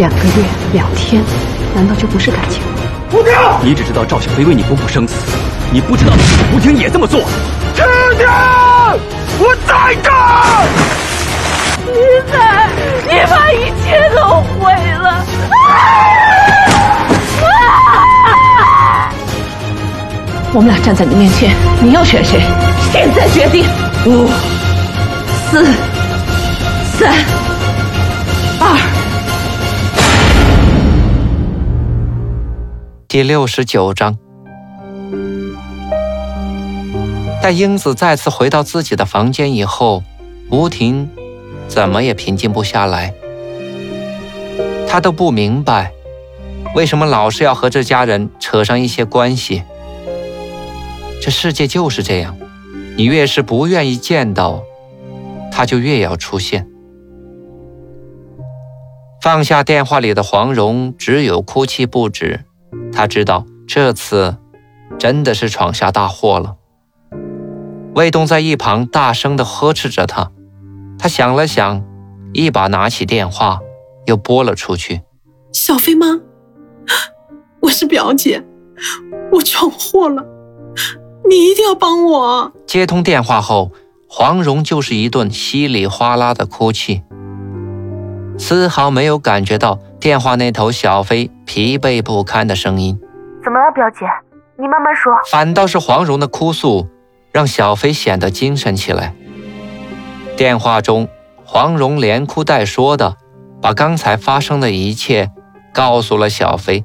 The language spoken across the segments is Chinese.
两个月、两天，难道就不是感情？吴婷，你只知道赵小飞为你不顾生死，你不知道吴婷也这么做。婷婷，我在这儿。你在，你把一切都毁了。我们俩站在你面前，你要选谁？现在决定。五、四、三、二。第六十九章。待英子再次回到自己的房间以后，吴婷怎么也平静不下来。她都不明白，为什么老是要和这家人扯上一些关系。这世界就是这样，你越是不愿意见到，他就越要出现。放下电话里的黄蓉，只有哭泣不止。他知道这次真的是闯下大祸了。卫东在一旁大声地呵斥着他。他想了想，一把拿起电话，又拨了出去。小飞吗？我是表姐，我闯祸了。你一定要帮我！接通电话后，黄蓉就是一顿稀里哗啦的哭泣，丝毫没有感觉到电话那头小飞疲惫不堪的声音。怎么了，表姐？你慢慢说。反倒是黄蓉的哭诉，让小飞显得精神起来。电话中，黄蓉连哭带说的，把刚才发生的一切告诉了小飞。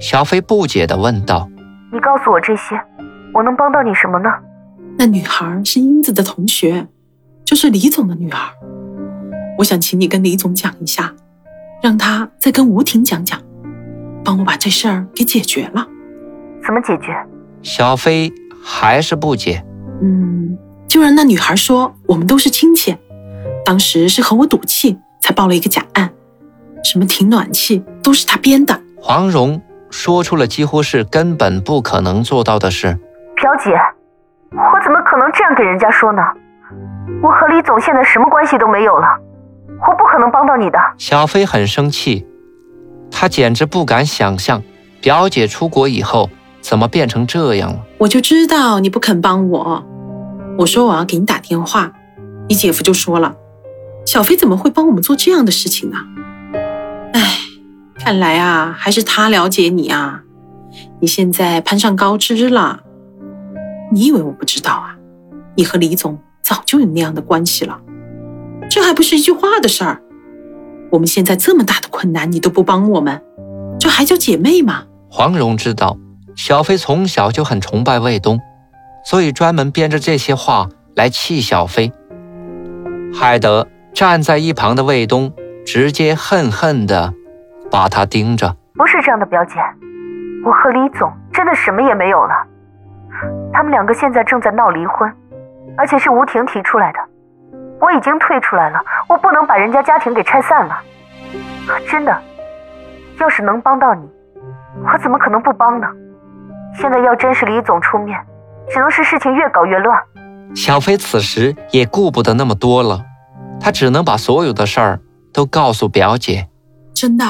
小飞不解地问道：“你告诉我这些？”我能帮到你什么呢？那女孩是英子的同学，就是李总的女儿。我想请你跟李总讲一下，让他再跟吴婷讲讲，帮我把这事儿给解决了。怎么解决？小飞还是不解。嗯，就让那女孩说我们都是亲戚，当时是和我赌气才报了一个假案，什么停暖气都是他编的。黄蓉说出了几乎是根本不可能做到的事。表姐，我怎么可能这样给人家说呢？我和李总现在什么关系都没有了，我不可能帮到你的。小飞很生气，他简直不敢想象表姐出国以后怎么变成这样了。我就知道你不肯帮我，我说我要给你打电话，你姐夫就说了，小飞怎么会帮我们做这样的事情呢？哎，看来啊，还是他了解你啊，你现在攀上高枝了。你以为我不知道啊？你和李总早就有那样的关系了，这还不是一句话的事儿。我们现在这么大的困难，你都不帮我们，这还叫姐妹吗？黄蓉知道小飞从小就很崇拜卫东，所以专门编着这些话来气小飞，害得站在一旁的卫东直接恨恨的把他盯着。不是这样的，表姐，我和李总真的什么也没有了。他们两个现在正在闹离婚，而且是吴婷提出来的。我已经退出来了，我不能把人家家庭给拆散了。真的，要是能帮到你，我怎么可能不帮呢？现在要真是李总出面，只能是事情越搞越乱。小飞此时也顾不得那么多了，他只能把所有的事儿都告诉表姐。真的，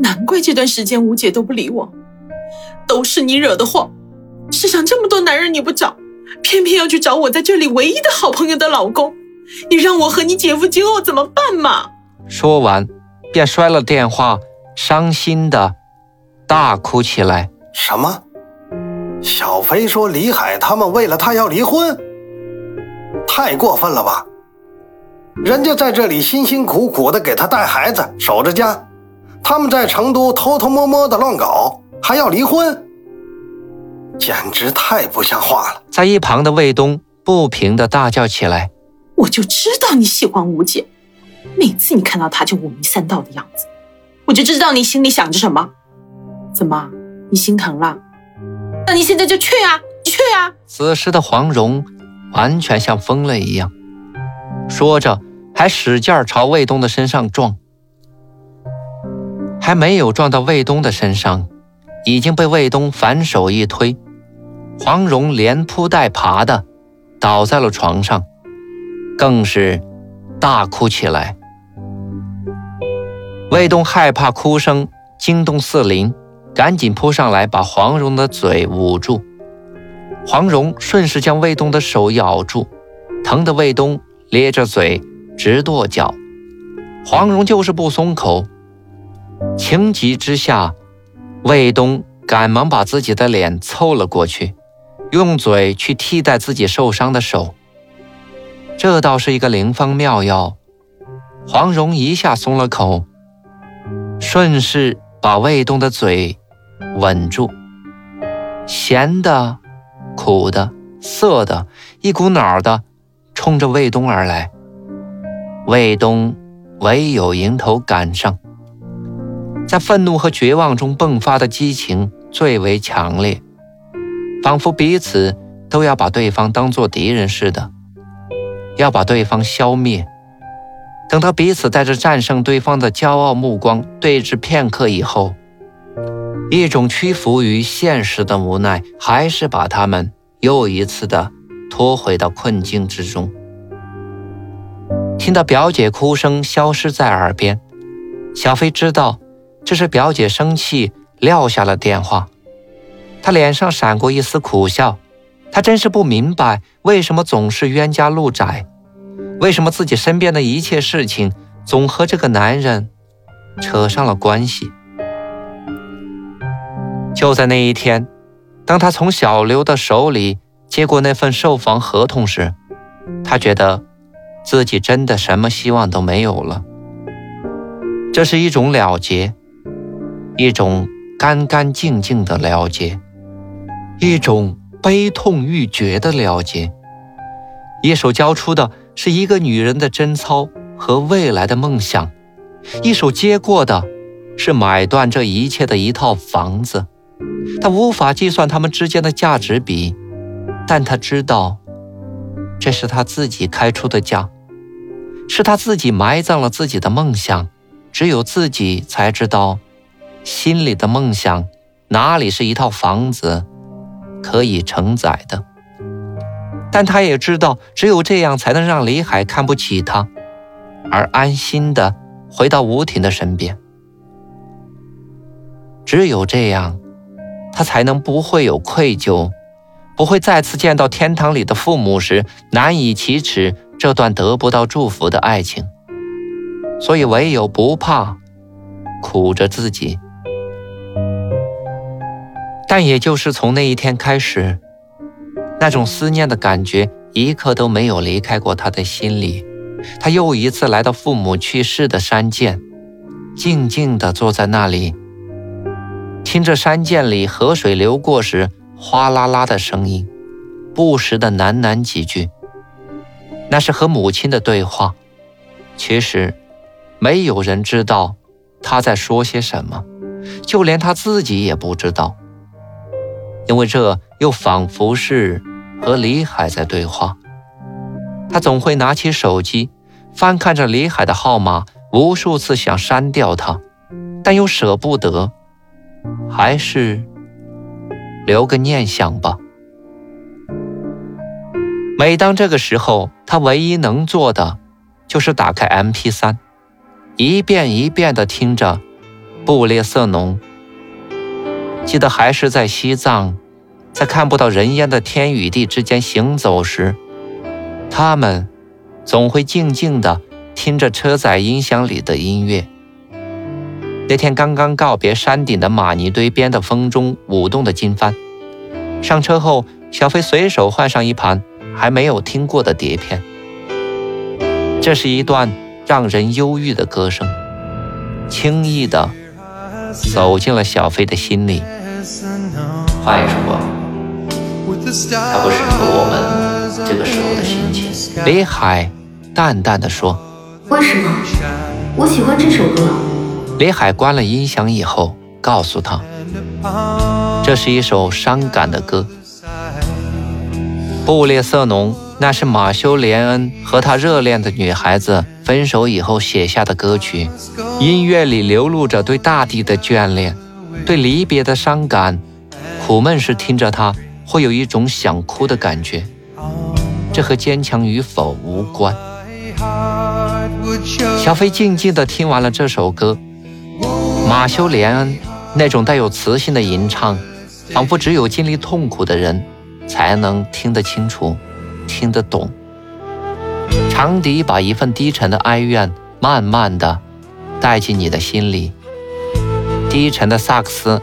难怪这段时间吴姐都不理我，都是你惹的祸。世上这么多男人你不找，偏偏要去找我在这里唯一的好朋友的老公，你让我和你姐夫今后怎么办嘛？说完，便摔了电话，伤心的大哭起来。什么？小飞说李海他们为了他要离婚，太过分了吧？人家在这里辛辛苦苦的给他带孩子、守着家，他们在成都偷偷摸摸的乱搞，还要离婚？简直太不像话了！在一旁的卫东不平的大叫起来：“我就知道你喜欢吴姐，每次你看到她就五迷三道的样子，我就知道你心里想着什么。怎么，你心疼了？那你现在就去啊，去啊！此时的黄蓉完全像疯了一样，说着还使劲朝卫东的身上撞，还没有撞到卫东的身上，已经被卫东反手一推，黄蓉连扑带爬的倒在了床上，更是大哭起来。卫东害怕哭声惊动四邻，赶紧扑上来把黄蓉的嘴捂住。黄蓉顺势将卫东的手咬住，疼得卫东咧着嘴直跺脚。黄蓉就是不松口。情急之下，卫东赶忙把自己的脸凑了过去，用嘴去替代自己受伤的手。这倒是一个灵方妙药，黄蓉一下松了口。顺势把卫东的嘴吻住，咸的、苦的、涩的，一股脑的冲着卫东而来。卫东唯有迎头赶上，在愤怒和绝望中迸发的激情最为强烈，仿佛彼此都要把对方当做敌人似的，要把对方消灭。等到彼此带着战胜对方的骄傲目光对峙片刻以后，一种屈服于现实的无奈，还是把他们又一次的拖回到困境之中。听到表姐哭声消失在耳边，小飞知道这是表姐生气撂下了电话。她脸上闪过一丝苦笑，她真是不明白为什么总是冤家路窄。为什么自己身边的一切事情总和这个男人扯上了关系？就在那一天，当他从小刘的手里接过那份售房合同时，他觉得自己真的什么希望都没有了。这是一种了结，一种干干净净的了结，一种悲痛欲绝的了结。一手交出的。是一个女人的贞操和未来的梦想，一手接过的，是买断这一切的一套房子。他无法计算他们之间的价值比，但他知道，这是他自己开出的价，是他自己埋葬了自己的梦想。只有自己才知道，心里的梦想哪里是一套房子可以承载的。但他也知道，只有这样才能让李海看不起他，而安心的回到吴婷的身边。只有这样，他才能不会有愧疚，不会再次见到天堂里的父母时难以启齿这段得不到祝福的爱情。所以，唯有不怕，苦着自己。但也就是从那一天开始。那种思念的感觉一刻都没有离开过他的心里。他又一次来到父母去世的山涧，静静地坐在那里，听着山涧里河水流过时哗啦啦的声音，不时的喃喃几句。那是和母亲的对话。其实，没有人知道他在说些什么，就连他自己也不知道。因为这又仿佛是和李海在对话，他总会拿起手机，翻看着李海的号码，无数次想删掉他，但又舍不得，还是留个念想吧。每当这个时候，他唯一能做的就是打开 MP3，一遍一遍地听着《布列瑟农》。记得还是在西藏，在看不到人烟的天与地之间行走时，他们总会静静地听着车载音响里的音乐。那天刚刚告别山顶的玛尼堆边的风中舞动的经幡，上车后，小飞随手换上一盘还没有听过的碟片。这是一段让人忧郁的歌声，轻易地走进了小飞的心里。话也说过，它不适合我们这个时候的心情。李海淡淡的说：“为什么？我喜欢这首歌。李海关了音响以后，告诉他，这是一首伤感的歌。布列瑟农，那是马修·连恩和他热恋的女孩子分手以后写下的歌曲。音乐里流露着对大地的眷恋，对离别的伤感。苦闷时听着它，会有一种想哭的感觉。这和坚强与否无关。小飞静静地听完了这首歌。马修·连恩那种带有磁性的吟唱，仿佛只有经历痛苦的人才能听得清楚、听得懂。长笛把一份低沉的哀怨慢慢地带进你的心里，低沉的萨克斯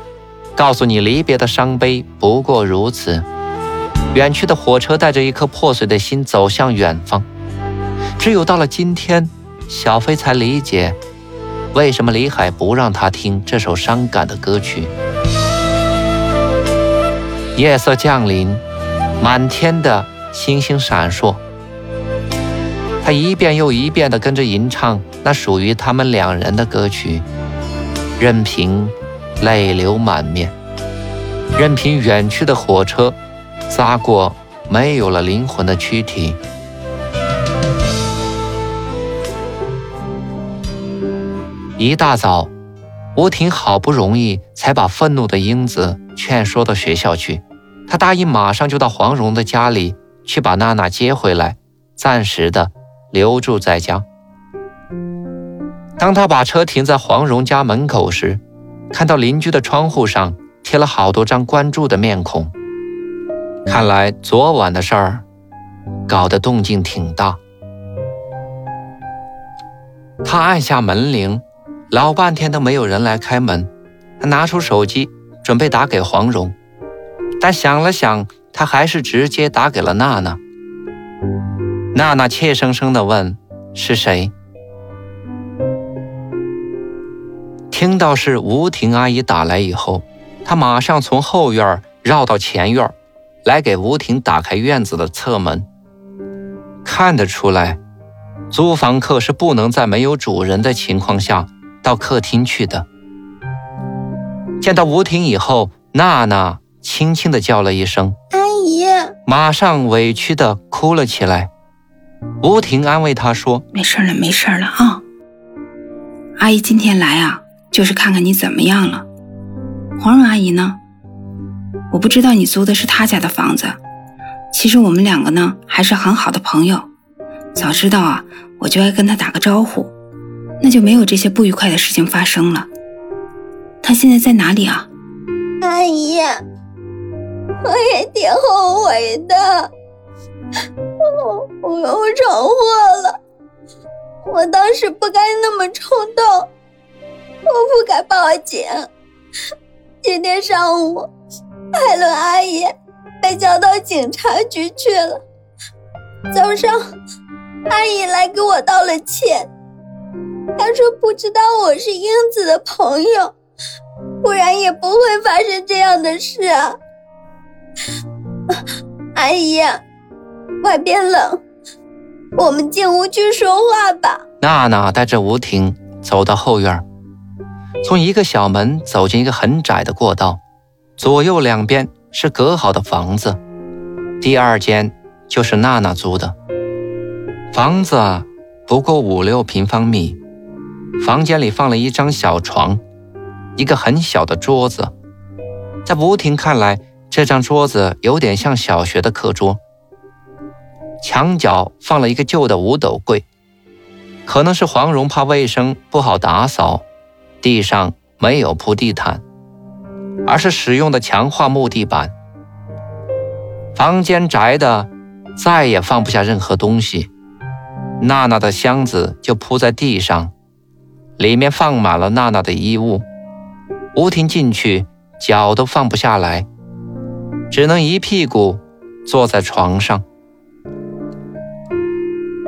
告诉你离别的伤悲不过如此。远去的火车带着一颗破碎的心走向远方。只有到了今天，小飞才理解。为什么李海不让他听这首伤感的歌曲？夜色降临，满天的星星闪烁。一遍又一遍地跟着吟唱那属于他们两人的歌曲，任凭泪流满面，任凭远去的火车砸过没有了灵魂的躯体。一大早，吴婷好不容易才把愤怒的英子劝说到学校去。她答应马上就到黄蓉的家里去把娜娜接回来，暂时的留住在家。当他把车停在黄蓉家门口时，看到邻居的窗户上贴了好多张关注的面孔，看来昨晚的事儿搞得动静挺大。他按下门铃。老半天都没有人来开门，他拿出手机准备打给黄蓉，但想了想，他还是直接打给了娜娜。娜娜怯生生地问：“是谁？”听到是吴婷阿姨打来以后，他马上从后院绕到前院，来给吴婷打开院子的侧门。看得出来，租房客是不能在没有主人的情况下。到客厅去的。见到吴婷以后，娜娜轻轻地叫了一声“阿姨”，马上委屈地哭了起来。吴婷安慰她说：“没事了，没事了啊。阿姨今天来啊，就是看看你怎么样了。黄蓉阿姨呢？我不知道你租的是她家的房子。其实我们两个呢，还是很好的朋友。早知道啊，我就该跟她打个招呼。”那就没有这些不愉快的事情发生了。她现在在哪里啊？阿姨，我也挺后悔的，我我闯祸了。我当时不该那么冲动，我不该报警。今天上午，海伦阿姨被叫到警察局去了。早上，阿姨来给我道了歉。她说：“不知道我是英子的朋友，不然也不会发生这样的事啊。”阿姨，外边冷，我们进屋去说话吧。娜娜带着吴婷走到后院，从一个小门走进一个很窄的过道，左右两边是隔好的房子，第二间就是娜娜租的房子，不过五六平方米。房间里放了一张小床，一个很小的桌子。在吴婷看来，这张桌子有点像小学的课桌。墙角放了一个旧的五斗柜，可能是黄蓉怕卫生不好打扫，地上没有铺地毯，而是使用的强化木地板。房间窄的，再也放不下任何东西。娜娜的箱子就铺在地上。里面放满了娜娜的衣物，吴婷进去脚都放不下来，只能一屁股坐在床上。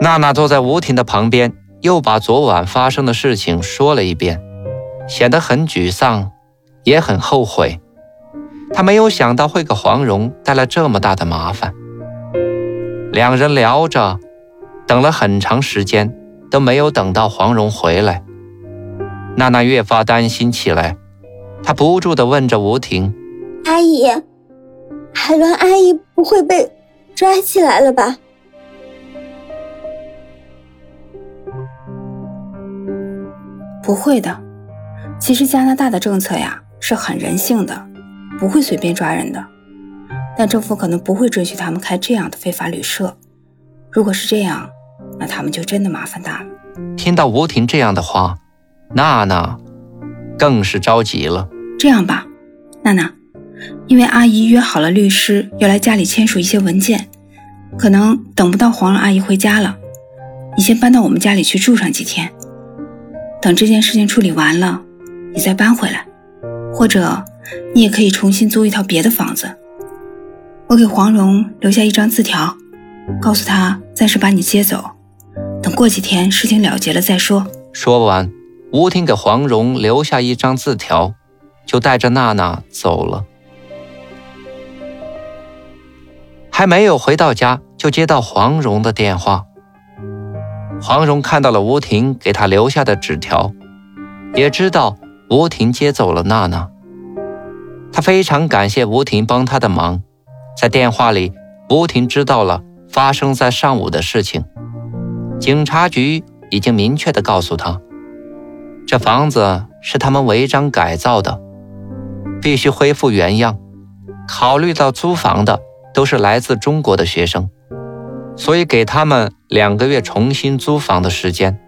娜娜坐在吴婷的旁边，又把昨晚发生的事情说了一遍，显得很沮丧，也很后悔。她没有想到会给黄蓉带来这么大的麻烦。两人聊着，等了很长时间，都没有等到黄蓉回来。娜娜越发担心起来，她不住地问着吴婷：“阿姨，海伦阿姨不会被抓起来了吧？”不会的，其实加拿大的政策呀是很人性的，不会随便抓人的。但政府可能不会准许他们开这样的非法旅社。如果是这样，那他们就真的麻烦大了。听到吴婷这样的话，娜娜更是着急了。这样吧，娜娜，因为阿姨约好了律师要来家里签署一些文件，可能等不到黄蓉阿姨回家了，你先搬到我们家里去住上几天。等这件事情处理完了，你再搬回来，或者你也可以重新租一套别的房子。我给黄蓉留下一张字条，告诉她暂时把你接走，等过几天事情了结了再说。说完，吴婷给黄蓉留下一张字条，就带着娜娜走了。还没有回到家，就接到黄蓉的电话。黄蓉看到了吴婷给她留下的纸条，也知道吴婷接走了娜娜。她非常感谢吴婷帮她的忙。在电话里，吴婷知道了发生在上午的事情。警察局已经明确的告诉她，这房子是他们违章改造的，必须恢复原样。考虑到租房的都是来自中国的学生。所以给他们两个月重新租房的时间，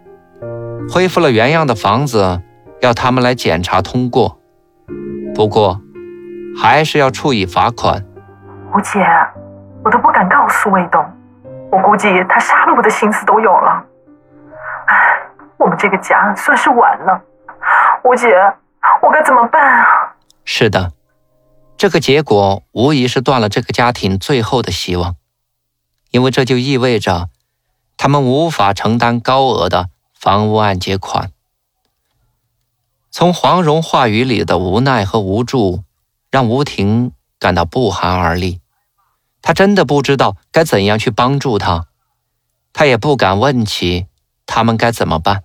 恢复了原样的房子，要他们来检查通过。不过，还是要处以罚款。吴姐，我都不敢告诉魏东，我估计他杀了我的心思都有了。唉，我们这个家算是完了。吴姐，我该怎么办啊？是的，这个结果无疑是断了这个家庭最后的希望。因为这就意味着，他们无法承担高额的房屋按揭款。从黄蓉话语里的无奈和无助，让吴婷感到不寒而栗。她真的不知道该怎样去帮助他，她也不敢问起他们该怎么办，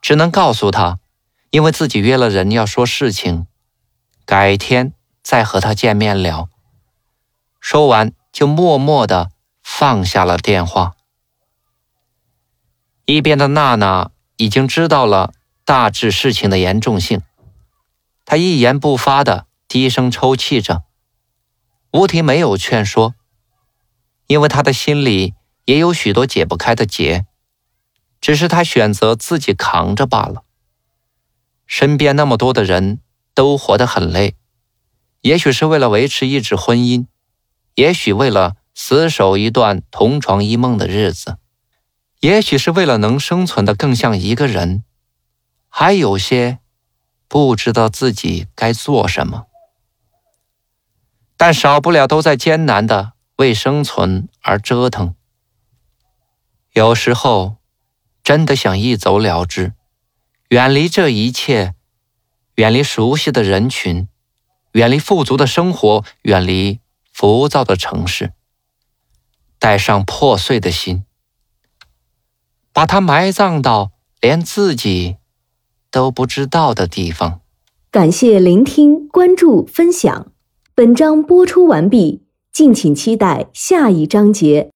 只能告诉他，因为自己约了人要说事情，改天再和他见面聊。说完，就默默的。放下了电话，一边的娜娜已经知道了大致事情的严重性，她一言不发的低声抽泣着。吴婷没有劝说，因为她的心里也有许多解不开的结，只是她选择自己扛着罢了。身边那么多的人都活得很累，也许是为了维持一纸婚姻，也许为了。死守一段同床异梦的日子，也许是为了能生存的更像一个人，还有些不知道自己该做什么，但少不了都在艰难的为生存而折腾。有时候，真的想一走了之，远离这一切，远离熟悉的人群，远离富足的生活，远离浮躁的城市。带上破碎的心，把它埋葬到连自己都不知道的地方。感谢聆听、关注、分享。本章播出完毕，敬请期待下一章节。